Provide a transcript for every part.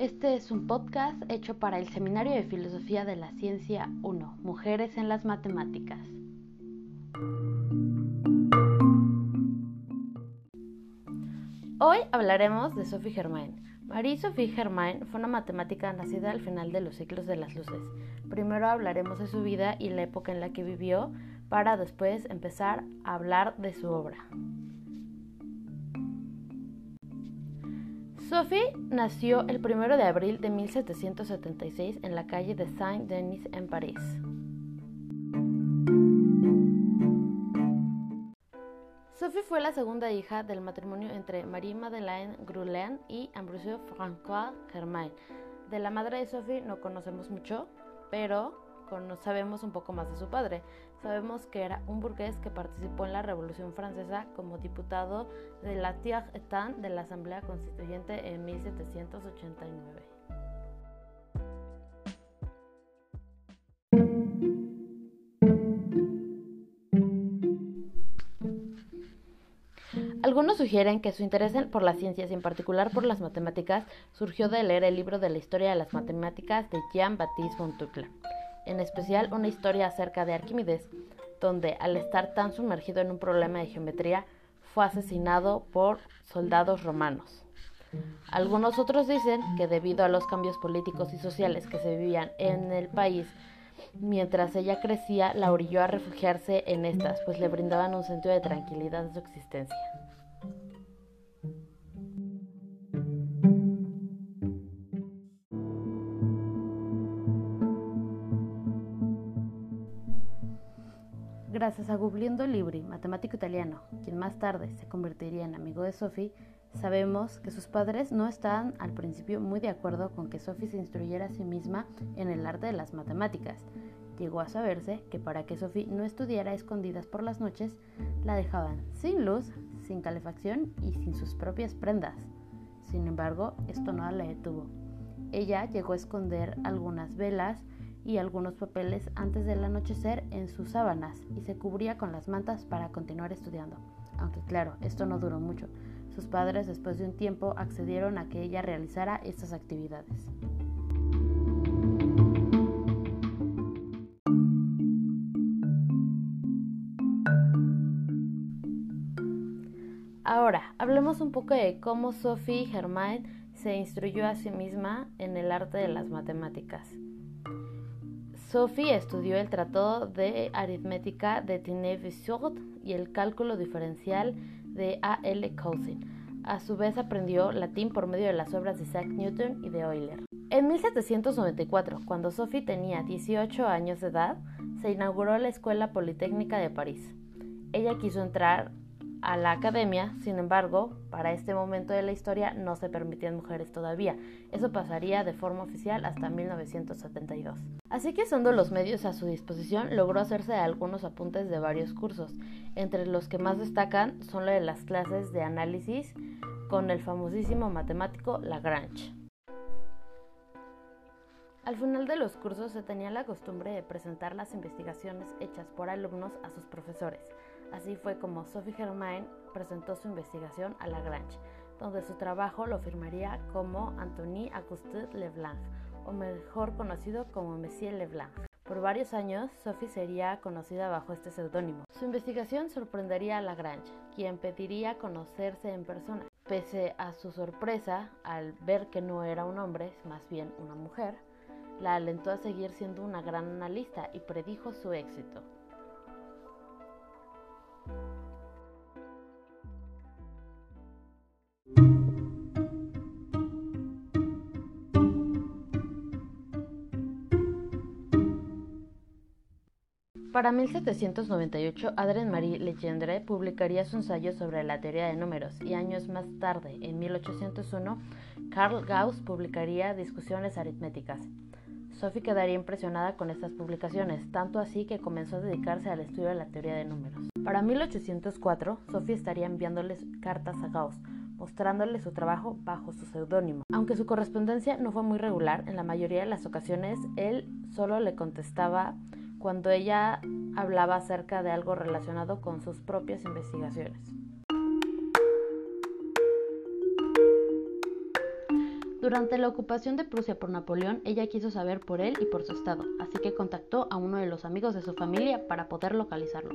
Este es un podcast hecho para el Seminario de Filosofía de la Ciencia 1, Mujeres en las Matemáticas. Hoy hablaremos de Sophie Germain. Marie-Sophie Germain fue una matemática nacida al final de los ciclos de las luces. Primero hablaremos de su vida y la época en la que vivió, para después empezar a hablar de su obra. Sophie nació el 1 de abril de 1776 en la calle de Saint-Denis en París. Sophie fue la segunda hija del matrimonio entre Marie-Madeleine Grulin y Ambrosio François Germain. De la madre de Sophie no conocemos mucho, pero sabemos un poco más de su padre. Sabemos que era un burgués que participó en la Revolución Francesa como diputado de la Tiers-État de la Asamblea Constituyente en 1789. Algunos sugieren que su interés por las ciencias en particular por las matemáticas surgió de leer el libro de la historia de las matemáticas de Jean-Baptiste Fontaine en especial una historia acerca de Arquímedes, donde al estar tan sumergido en un problema de geometría fue asesinado por soldados romanos. Algunos otros dicen que debido a los cambios políticos y sociales que se vivían en el país, mientras ella crecía, la orilló a refugiarse en estas, pues le brindaban un sentido de tranquilidad en su existencia. Gracias a Guglielmo Libri, matemático italiano, quien más tarde se convertiría en amigo de Sophie, sabemos que sus padres no estaban al principio muy de acuerdo con que Sophie se instruyera a sí misma en el arte de las matemáticas. Llegó a saberse que para que Sophie no estudiara escondidas por las noches, la dejaban sin luz, sin calefacción y sin sus propias prendas. Sin embargo, esto no la detuvo. Ella llegó a esconder algunas velas, y algunos papeles antes del anochecer en sus sábanas y se cubría con las mantas para continuar estudiando. Aunque claro, esto no duró mucho. Sus padres después de un tiempo accedieron a que ella realizara estas actividades. Ahora, hablemos un poco de cómo Sophie Germain se instruyó a sí misma en el arte de las matemáticas. Sophie estudió el Tratado de Aritmética de Tiney-Vissot y el cálculo diferencial de A. L. Cousin. A su vez aprendió latín por medio de las obras de Isaac Newton y de Euler. En 1794, cuando Sophie tenía 18 años de edad, se inauguró la Escuela Politécnica de París. Ella quiso entrar a la academia, sin embargo, para este momento de la historia no se permitían mujeres todavía. Eso pasaría de forma oficial hasta 1972. Así que usando los medios a su disposición, logró hacerse algunos apuntes de varios cursos, entre los que más destacan son los de las clases de análisis con el famosísimo matemático Lagrange. Al final de los cursos se tenía la costumbre de presentar las investigaciones hechas por alumnos a sus profesores. Así fue como Sophie Germain presentó su investigación a Lagrange, donde su trabajo lo firmaría como Antoine Auguste Leblanc, o mejor conocido como Monsieur Leblanc. Por varios años, Sophie sería conocida bajo este seudónimo. Su investigación sorprendería a Lagrange, quien pediría conocerse en persona. Pese a su sorpresa al ver que no era un hombre, más bien una mujer, la alentó a seguir siendo una gran analista y predijo su éxito. Para 1798, Adrien-Marie Legendre publicaría su ensayo sobre la teoría de números y años más tarde, en 1801, Carl Gauss publicaría Discusiones aritméticas. Sophie quedaría impresionada con estas publicaciones, tanto así que comenzó a dedicarse al estudio de la teoría de números. Para 1804, Sophie estaría enviándoles cartas a Gauss, mostrándole su trabajo bajo su seudónimo. Aunque su correspondencia no fue muy regular, en la mayoría de las ocasiones él solo le contestaba cuando ella hablaba acerca de algo relacionado con sus propias investigaciones. Durante la ocupación de Prusia por Napoleón, ella quiso saber por él y por su estado, así que contactó a uno de los amigos de su familia para poder localizarlo.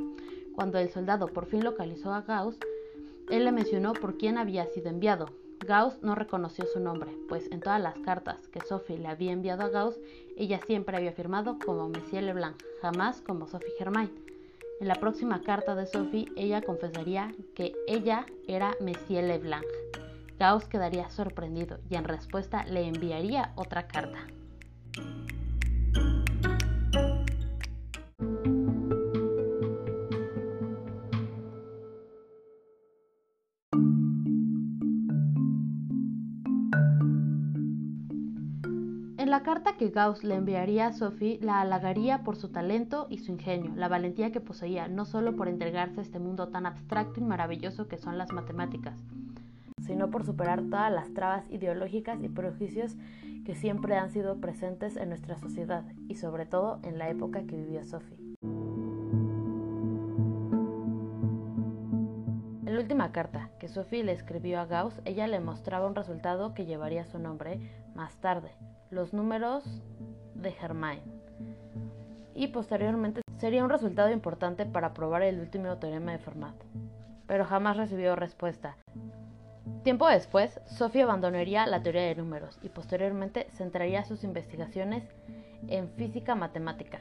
Cuando el soldado por fin localizó a Gauss, él le mencionó por quién había sido enviado. Gauss no reconoció su nombre, pues en todas las cartas que Sophie le había enviado a Gauss, ella siempre había firmado como Monsieur Leblanc, jamás como Sophie Germain. En la próxima carta de Sophie, ella confesaría que ella era Monsieur Leblanc. Gauss quedaría sorprendido y en respuesta le enviaría otra carta. En la carta que Gauss le enviaría a Sophie, la halagaría por su talento y su ingenio, la valentía que poseía, no solo por entregarse a este mundo tan abstracto y maravilloso que son las matemáticas, sino por superar todas las trabas ideológicas y prejuicios que siempre han sido presentes en nuestra sociedad y sobre todo en la época que vivió Sophie. En la última carta que Sophie le escribió a Gauss, ella le mostraba un resultado que llevaría su nombre más tarde, los números de Germain. Y posteriormente sería un resultado importante para probar el último teorema de Fermat. Pero jamás recibió respuesta. Tiempo después, Sophie abandonaría la teoría de números y posteriormente centraría sus investigaciones en física matemática.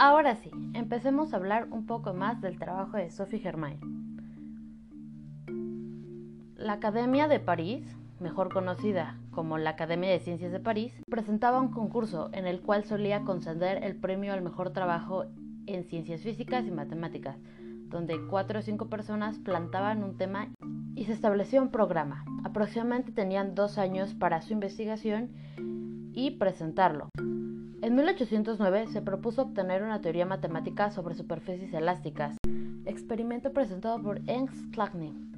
Ahora sí, empecemos a hablar un poco más del trabajo de Sophie Germain. La Academia de París, mejor conocida como la Academia de Ciencias de París, presentaba un concurso en el cual solía conceder el premio al mejor trabajo en ciencias físicas y matemáticas, donde cuatro o cinco personas plantaban un tema y se estableció un programa. Aproximadamente tenían dos años para su investigación y presentarlo. En 1809 se propuso obtener una teoría matemática sobre superficies elásticas, experimento presentado por Ernst Klagning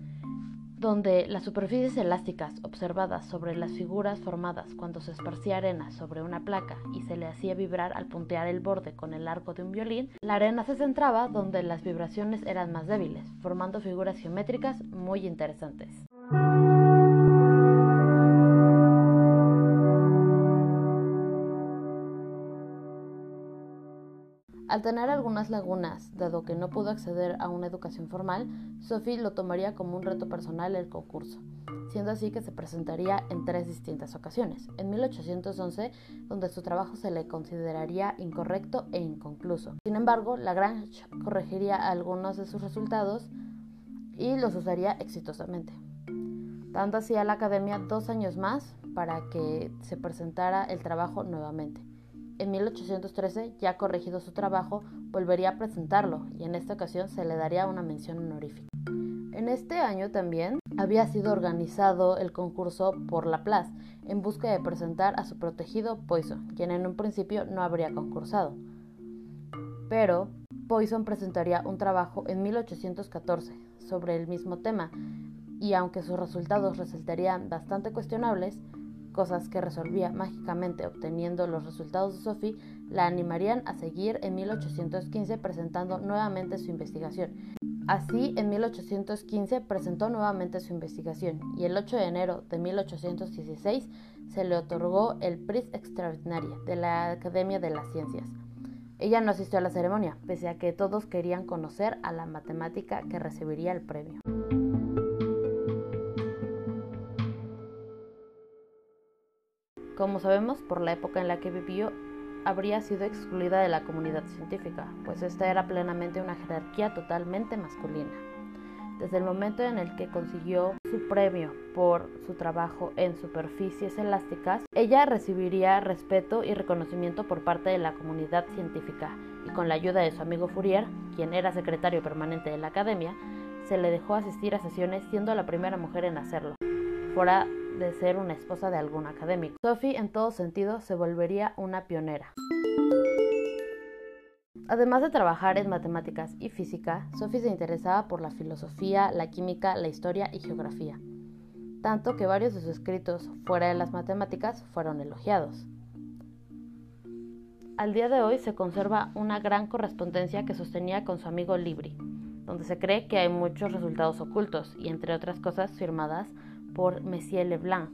donde las superficies elásticas observadas sobre las figuras formadas cuando se esparcía arena sobre una placa y se le hacía vibrar al puntear el borde con el arco de un violín, la arena se centraba donde las vibraciones eran más débiles, formando figuras geométricas muy interesantes. Al tener algunas lagunas, dado que no pudo acceder a una educación formal, Sophie lo tomaría como un reto personal el concurso, siendo así que se presentaría en tres distintas ocasiones. En 1811, donde su trabajo se le consideraría incorrecto e inconcluso. Sin embargo, Lagrange corregiría algunos de sus resultados y los usaría exitosamente, dando así a la academia dos años más para que se presentara el trabajo nuevamente. En 1813, ya corregido su trabajo, volvería a presentarlo y en esta ocasión se le daría una mención honorífica. En este año también había sido organizado el concurso por Laplace en busca de presentar a su protegido Poisson, quien en un principio no habría concursado. Pero Poisson presentaría un trabajo en 1814 sobre el mismo tema y aunque sus resultados resultarían bastante cuestionables, cosas que resolvía mágicamente obteniendo los resultados de Sophie, la animarían a seguir en 1815 presentando nuevamente su investigación. Así, en 1815 presentó nuevamente su investigación y el 8 de enero de 1816 se le otorgó el Prix Extraordinaire de la Academia de las Ciencias. Ella no asistió a la ceremonia, pese a que todos querían conocer a la matemática que recibiría el premio. Como sabemos, por la época en la que vivió, habría sido excluida de la comunidad científica, pues esta era plenamente una jerarquía totalmente masculina. Desde el momento en el que consiguió su premio por su trabajo en superficies elásticas, ella recibiría respeto y reconocimiento por parte de la comunidad científica y con la ayuda de su amigo Fourier, quien era secretario permanente de la academia, se le dejó asistir a sesiones siendo la primera mujer en hacerlo. Fuera de ser una esposa de algún académico. Sophie en todo sentido se volvería una pionera. Además de trabajar en matemáticas y física, Sophie se interesaba por la filosofía, la química, la historia y geografía, tanto que varios de sus escritos fuera de las matemáticas fueron elogiados. Al día de hoy se conserva una gran correspondencia que sostenía con su amigo Libri, donde se cree que hay muchos resultados ocultos y entre otras cosas firmadas por Messier Leblanc.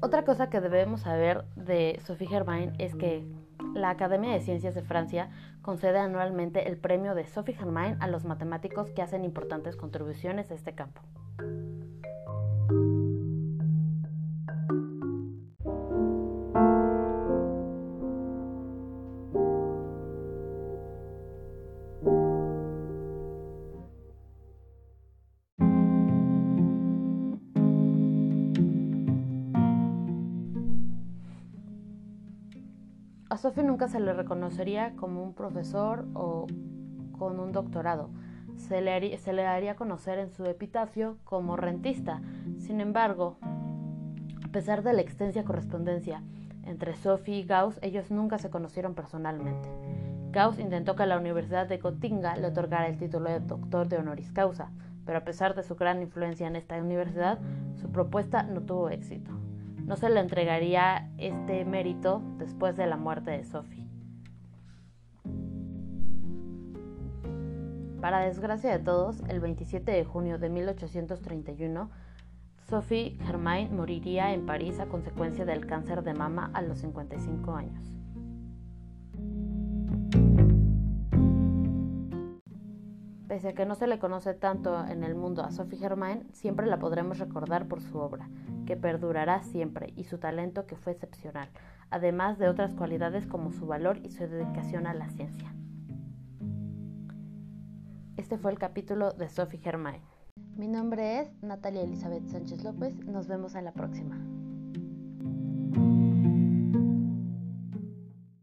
Otra cosa que debemos saber de Sophie Germain es que la Academia de Ciencias de Francia concede anualmente el premio de Sophie Germain a los matemáticos que hacen importantes contribuciones a este campo. A Sophie nunca se le reconocería como un profesor o con un doctorado. Se le, haría, se conocer en su epitafio como rentista. Sin embargo, a pesar de la extensa correspondencia entre Sophie y Gauss, ellos nunca se conocieron personalmente. Gauss intentó que la Universidad de Gotinga le otorgara el título de doctor de honoris causa, pero a pesar de su gran influencia en esta universidad, su propuesta no tuvo éxito no se le entregaría este mérito después de la muerte de Sophie. Para desgracia de todos, el 27 de junio de 1831, Sophie Germain moriría en París a consecuencia del cáncer de mama a los 55 años. Pese a que no se le conoce tanto en el mundo a Sophie Germain, siempre la podremos recordar por su obra, que perdurará siempre, y su talento que fue excepcional, además de otras cualidades como su valor y su dedicación a la ciencia. Este fue el capítulo de Sophie Germain. Mi nombre es Natalia Elizabeth Sánchez López, nos vemos en la próxima.